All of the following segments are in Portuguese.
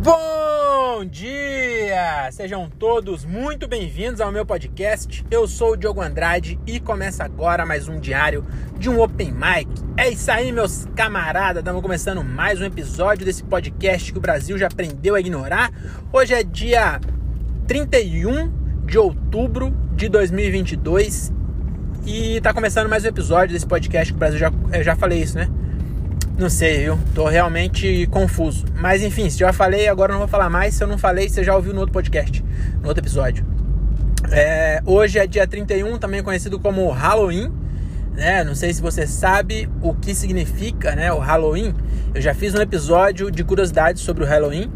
Bom dia! Sejam todos muito bem-vindos ao meu podcast. Eu sou o Diogo Andrade e começa agora mais um diário de um Open Mic. É isso aí, meus camaradas. Estamos começando mais um episódio desse podcast que o Brasil já aprendeu a ignorar. Hoje é dia 31 de outubro de 2022 e tá começando mais um episódio desse podcast que o Brasil já. Eu já falei isso, né? Não sei, viu? Tô realmente confuso. Mas enfim, se já falei, agora não vou falar mais. Se eu não falei, você já ouviu no outro podcast, no outro episódio. É, hoje é dia 31, também conhecido como Halloween. Né? Não sei se você sabe o que significa né, o Halloween. Eu já fiz um episódio de curiosidades sobre o Halloween.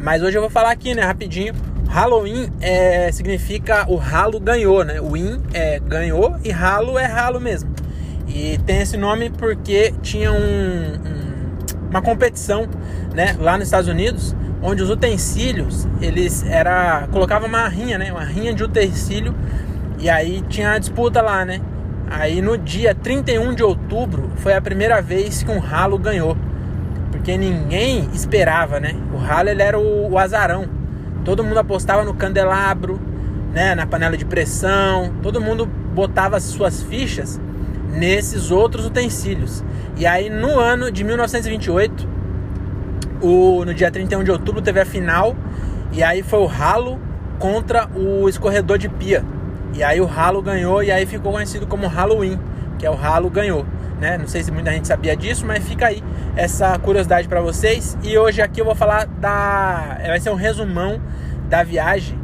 Mas hoje eu vou falar aqui, né, rapidinho. Halloween é, significa o ralo ganhou, né? Win é ganhou e ralo é ralo mesmo. E tem esse nome porque tinha um, um, uma competição, né, lá nos Estados Unidos, onde os utensílios, eles era colocava uma rinha, né, uma rinha de utensílio, e aí tinha a disputa lá, né? Aí no dia 31 de outubro foi a primeira vez que um ralo ganhou. Porque ninguém esperava, né? O ralo ele era o, o azarão. Todo mundo apostava no candelabro, né, na panela de pressão, todo mundo botava as suas fichas nesses outros utensílios. E aí no ano de 1928, o, no dia 31 de outubro, teve a final. E aí foi o ralo contra o escorredor de pia. E aí o ralo ganhou e aí ficou conhecido como Halloween, que é o ralo ganhou. Né? Não sei se muita gente sabia disso, mas fica aí essa curiosidade para vocês. E hoje aqui eu vou falar da. Vai ser um resumão da viagem,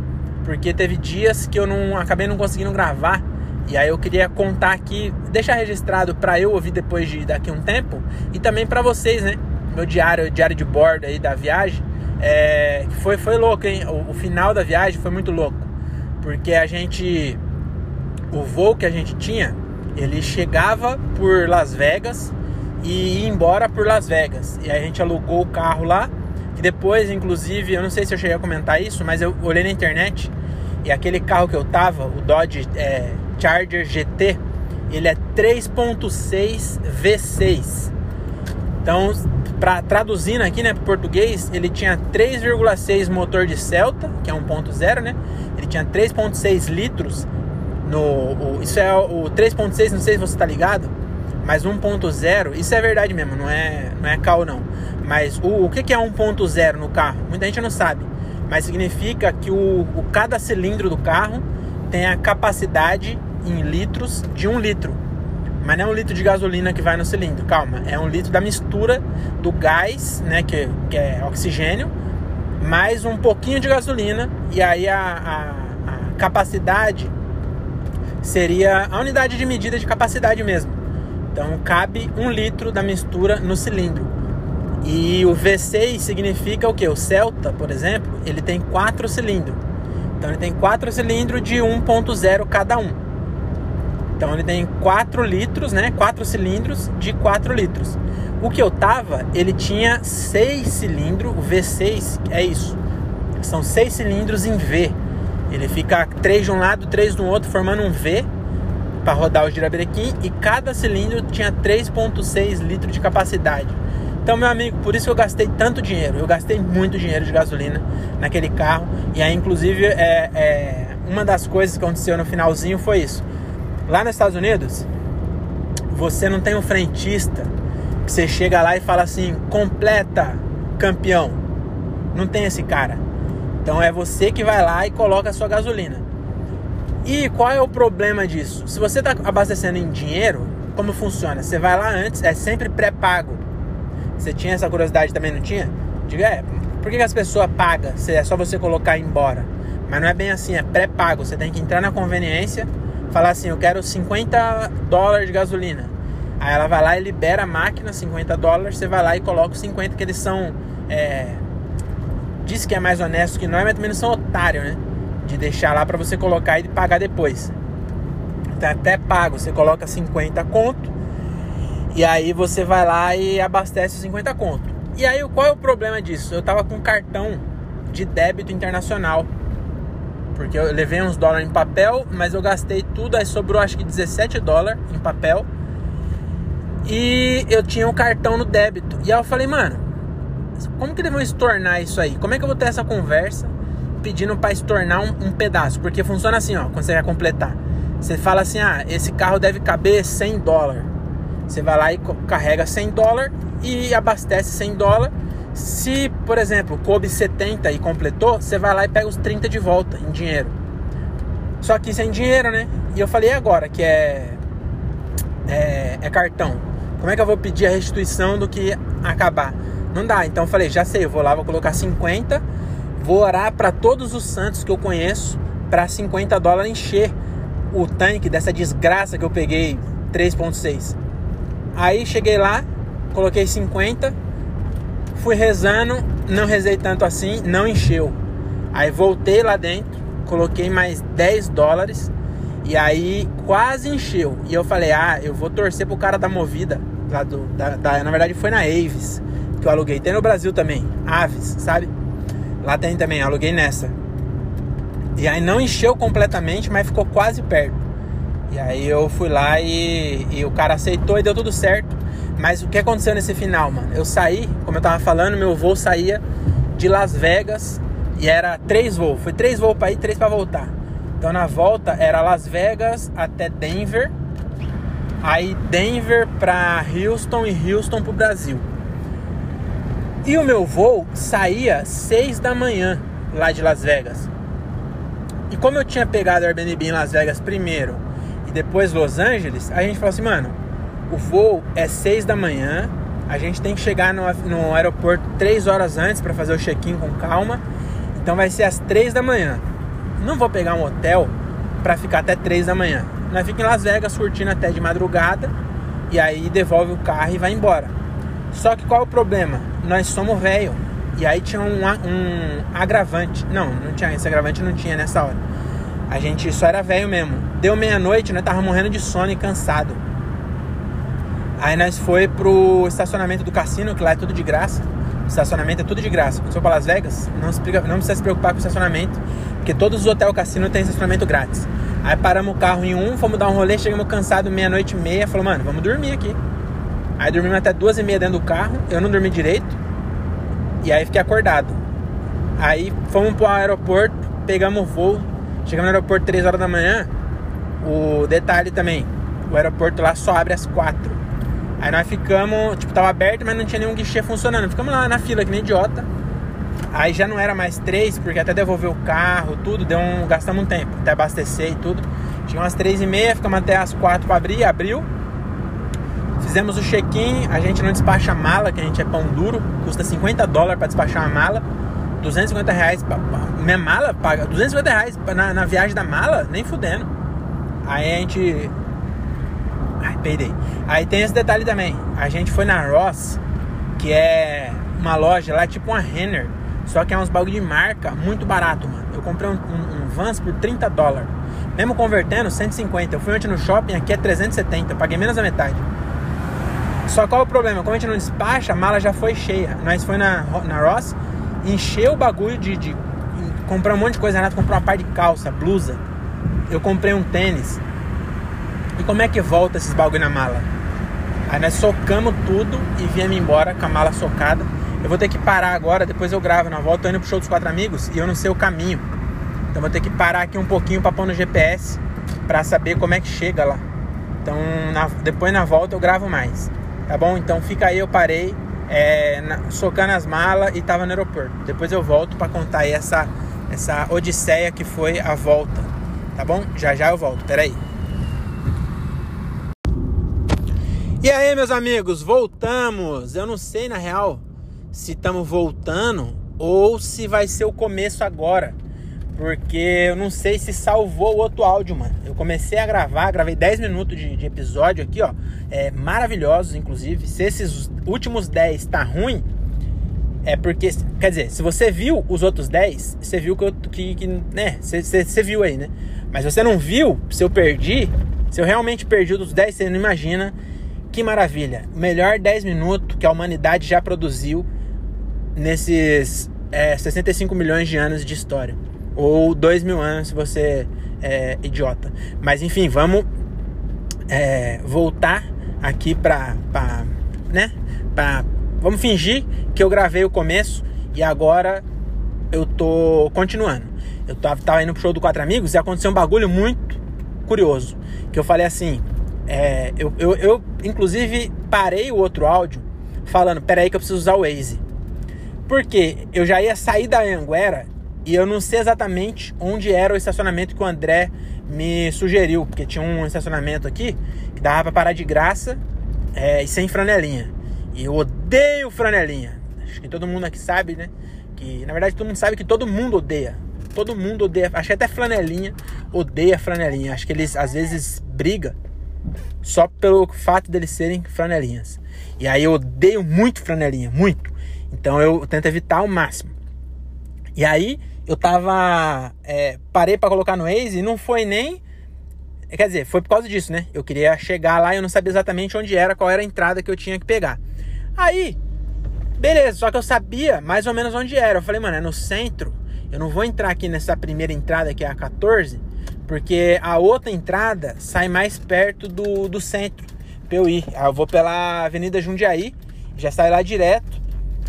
porque teve dias que eu não acabei não conseguindo gravar e aí eu queria contar aqui, deixar registrado para eu ouvir depois de daqui um tempo e também para vocês, né? Meu diário, diário de bordo aí da viagem, é, foi foi louco, hein? O, o final da viagem foi muito louco, porque a gente, o voo que a gente tinha, ele chegava por Las Vegas e ia embora por Las Vegas. E a gente alugou o carro lá, que depois, inclusive, eu não sei se eu cheguei a comentar isso, mas eu olhei na internet e aquele carro que eu tava, o Dodge é, Charger GT, ele é 3.6 V6. Então, para traduzindo aqui, né, para português, ele tinha 3,6 motor de Celta, que é 1.0, né? Ele tinha 3.6 litros no o, isso é o 3.6, não sei se você tá ligado, mas 1.0, isso é verdade mesmo, não é não é cal não. Mas o, o que, que é 1.0 no carro? Muita gente não sabe, mas significa que o, o cada cilindro do carro tem a capacidade em litros de um litro. Mas não é um litro de gasolina que vai no cilindro, calma. É um litro da mistura do gás, né, que, que é oxigênio, mais um pouquinho de gasolina. E aí a, a, a capacidade seria a unidade de medida de capacidade mesmo. Então cabe um litro da mistura no cilindro. E o V6 significa o que? O Celta, por exemplo, ele tem quatro cilindros. Então ele tem quatro cilindros de 1.0 cada um. Então ele tem 4 litros, né? 4 cilindros de 4 litros. O que eu tava, ele tinha 6 cilindros, o V6 é isso. São 6 cilindros em V. Ele fica 3 de um lado, 3 do outro, formando um V para rodar o girabrequim e cada cilindro tinha 3.6 litros de capacidade. Então, meu amigo, por isso eu gastei tanto dinheiro. Eu gastei muito dinheiro de gasolina naquele carro. E aí, inclusive, é, é, uma das coisas que aconteceu no finalzinho foi isso. Lá nos Estados Unidos, você não tem um frentista que você chega lá e fala assim: completa, campeão. Não tem esse cara. Então é você que vai lá e coloca a sua gasolina. E qual é o problema disso? Se você está abastecendo em dinheiro, como funciona? Você vai lá antes, é sempre pré-pago. Você tinha essa curiosidade também, não tinha? Diga, é, por que, as pessoas pagam é só você colocar embora? Mas não é bem assim, é pré-pago. Você tem que entrar na conveniência falar assim, eu quero 50 dólares de gasolina. Aí ela vai lá e libera a máquina, 50 dólares, você vai lá e coloca os 50 que eles são. É, diz que é mais honesto que nós, mas também não são otários, né? De deixar lá para você colocar e pagar depois. Então é até pago, você coloca 50 conto e aí você vai lá e abastece os 50 conto. E aí qual é o problema disso? Eu tava com cartão de débito internacional. Porque eu levei uns dólares em papel, mas eu gastei tudo, aí sobrou acho que 17 dólares em papel. E eu tinha um cartão no débito. E aí eu falei, mano, como que eles vão estornar isso aí? Como é que eu vou ter essa conversa pedindo para estornar um, um, pedaço? Porque funciona assim, ó, quando você vai completar. Você fala assim, ah, esse carro deve caber 100 dólares. Você vai lá e carrega 100 dólares e abastece 100 dólares. Se, por exemplo, coube 70 e completou, você vai lá e pega os 30 de volta em dinheiro. Só que sem dinheiro, né? E eu falei agora que é, é, é cartão. Como é que eu vou pedir a restituição do que acabar? Não dá. Então eu falei, já sei, eu vou lá, vou colocar 50, vou orar para todos os santos que eu conheço para 50 dólares encher o tanque dessa desgraça que eu peguei 3.6. Aí cheguei lá, coloquei 50, fui rezando, não rezei tanto assim, não encheu. Aí voltei lá dentro, coloquei mais 10 dólares e aí quase encheu. E eu falei, ah, eu vou torcer pro cara da movida, lá do, da, da, na verdade foi na Aves que eu aluguei. Tem no Brasil também, Aves, sabe? Lá tem também, aluguei nessa. E aí não encheu completamente, mas ficou quase perto. E aí eu fui lá e, e o cara aceitou e deu tudo certo. Mas o que aconteceu nesse final, mano? Eu saí, como eu tava falando, meu voo saía de Las Vegas e era três voos. Foi três voos para ir, três para voltar. Então na volta era Las Vegas até Denver, aí Denver para Houston e Houston pro Brasil. E o meu voo saía seis da manhã lá de Las Vegas. E como eu tinha pegado Airbnb em Las Vegas primeiro e depois Los Angeles, a gente falou assim, mano, o voo é 6 da manhã, a gente tem que chegar no, no aeroporto 3 horas antes para fazer o check-in com calma, então vai ser às 3 da manhã. Não vou pegar um hotel para ficar até 3 da manhã. Nós ficamos em Las Vegas curtindo até de madrugada e aí devolve o carro e vai embora. Só que qual é o problema? Nós somos velho e aí tinha um, um agravante. Não, não tinha esse agravante, não tinha nessa hora. A gente só era velho mesmo. Deu meia-noite, nós tava morrendo de sono e cansado. Aí nós foi pro estacionamento do cassino, que lá é tudo de graça. O estacionamento é tudo de graça. Quando for para Las Vegas, não, não precisa se preocupar com o estacionamento, porque todos os hotéis cassino têm estacionamento grátis. Aí paramos o carro em um, fomos dar um rolê, chegamos cansados meia-noite e meia, falou, mano, vamos dormir aqui. Aí dormimos até duas e meia dentro do carro, eu não dormi direito, e aí fiquei acordado. Aí fomos pro aeroporto, pegamos o voo, chegamos no aeroporto 3 horas da manhã. O detalhe também, o aeroporto lá só abre às 4. Aí nós ficamos, tipo, tava aberto, mas não tinha nenhum guichê funcionando. Ficamos lá na fila que nem idiota. Aí já não era mais três, porque até devolver o carro, tudo, deu um. Gastamos um tempo, até abastecer e tudo. Chegamos às três e meia, ficamos até às quatro para abrir, abriu. Fizemos o check-in, a gente não despacha mala, que a gente é pão duro, custa 50 dólares para despachar uma mala. 250 reais, pra, pra, minha mala paga 250 reais na, na viagem da mala, nem fudendo. Aí a gente. Ai, peidei. Aí tem esse detalhe também. A gente foi na Ross, que é uma loja lá, tipo uma Renner. Só que é uns bagulho de marca muito barato, mano. Eu comprei um, um, um Vans por 30 dólares. Mesmo convertendo, 150. Eu fui ontem no shopping, aqui é 370. Eu paguei menos da metade. Só qual o problema? Como a gente não despacha, a mala já foi cheia. Nós foi na, na Ross, encheu o bagulho de, de comprar um monte de coisa. Renato comprou uma par de calça, blusa. Eu comprei um tênis. E como é que volta esses bagulho na mala? Aí nós socamos tudo e viemos embora com a mala socada. Eu vou ter que parar agora, depois eu gravo na volta. Tô indo pro show dos quatro amigos e eu não sei o caminho. Então vou ter que parar aqui um pouquinho pra pôr no GPS pra saber como é que chega lá. Então na, depois na volta eu gravo mais tá bom? Então fica aí, eu parei é, na, socando as malas e tava no aeroporto. Depois eu volto para contar aí essa, essa odisseia que foi a volta, tá bom? Já já eu volto, peraí. E aí, meus amigos, voltamos. Eu não sei na real se estamos voltando ou se vai ser o começo agora. Porque eu não sei se salvou o outro áudio, mano. Eu comecei a gravar, gravei 10 minutos de, de episódio aqui, ó. É, maravilhosos, inclusive. Se esses últimos 10 tá ruim, é porque. Quer dizer, se você viu os outros 10, você viu que eu. Que, que, né? Você, você, você viu aí, né? Mas se você não viu, se eu perdi, se eu realmente perdi os 10, você não imagina que maravilha. Melhor 10 minutos que a humanidade já produziu nesses é, 65 milhões de anos de história ou dois mil anos se você é idiota. Mas enfim, vamos é, voltar aqui para né, para vamos fingir que eu gravei o começo e agora eu tô continuando. Eu tava, tava indo pro show do Quatro Amigos e aconteceu um bagulho muito curioso. Que eu falei assim, é, eu, eu, eu, inclusive parei o outro áudio falando, peraí que eu preciso usar o Waze. Porque eu já ia sair da Anguera e eu não sei exatamente onde era o estacionamento que o André me sugeriu, porque tinha um estacionamento aqui que dava para parar de graça é, e sem franelinha. E eu odeio franelinha. Acho que todo mundo aqui sabe, né? Que na verdade todo mundo sabe que todo mundo odeia. Todo mundo odeia. Acho que até flanelinha odeia franelinha. Acho que eles às vezes brigam só pelo fato deles serem franelinhas. E aí eu odeio muito franelinha, muito. Então eu tento evitar ao máximo. E aí eu tava. É, parei para colocar no Waze e não foi nem. Quer dizer, foi por causa disso, né? Eu queria chegar lá e eu não sabia exatamente onde era, qual era a entrada que eu tinha que pegar. Aí, beleza, só que eu sabia mais ou menos onde era. Eu falei, mano, é no centro. Eu não vou entrar aqui nessa primeira entrada que é a 14, porque a outra entrada sai mais perto do, do centro pra eu ir. Eu vou pela Avenida Jundiaí, já sai lá direto.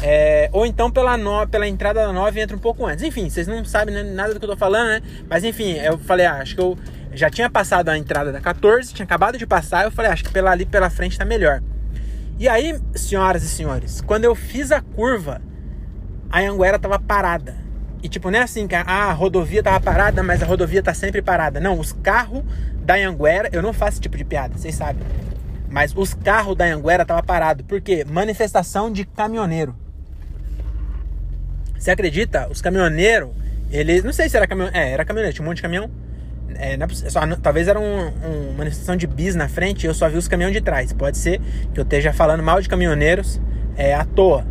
É, ou então pela, no, pela entrada da 9 entra um pouco antes. Enfim, vocês não sabem né, nada do que eu tô falando, né? Mas enfim, eu falei, ah, acho que eu já tinha passado a entrada da 14, tinha acabado de passar, eu falei, ah, acho que pela ali pela frente tá melhor. E aí, senhoras e senhores, quando eu fiz a curva, a Anguera tava parada. E tipo, não é assim que a rodovia tava parada, mas a rodovia tá sempre parada. Não, os carros da Anguera, eu não faço esse tipo de piada, vocês sabem. Mas os carros da Anguera tava parado. Por quê? Manifestação de caminhoneiro. Você acredita? Os caminhoneiros, eles. Não sei se era caminhão. É, era caminhoneiro, tinha um monte de caminhão. É, é só, talvez era um, uma manifestação de bis na frente e eu só vi os caminhões de trás. Pode ser que eu esteja falando mal de caminhoneiros é, à toa.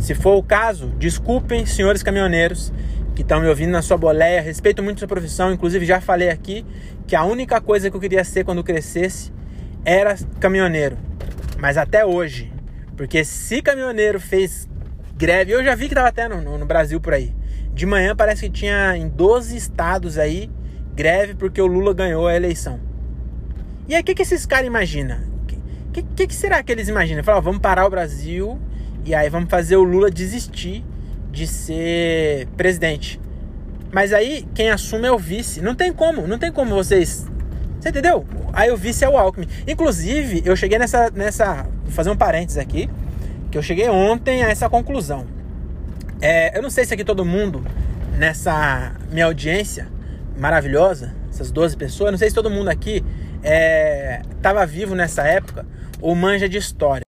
Se for o caso, desculpem, senhores caminhoneiros que estão me ouvindo na sua boleia. Respeito muito sua profissão. Inclusive, já falei aqui que a única coisa que eu queria ser quando crescesse era caminhoneiro. Mas até hoje. Porque se caminhoneiro fez greve, eu já vi que tava até no, no Brasil por aí. De manhã parece que tinha em 12 estados aí greve porque o Lula ganhou a eleição. E aí, o que, que esses caras imaginam? O que, que, que, será que eles imaginam? Falam, vamos parar o Brasil e aí vamos fazer o Lula desistir de ser presidente. Mas aí quem assume é o vice. Não tem como, não tem como vocês. Você entendeu? Aí o vice é o Alckmin. Inclusive, eu cheguei nessa. nessa vou fazer um parênteses aqui. Que eu cheguei ontem a essa conclusão. É, eu não sei se aqui todo mundo, nessa minha audiência maravilhosa, essas 12 pessoas, não sei se todo mundo aqui estava é, vivo nessa época ou manja de história.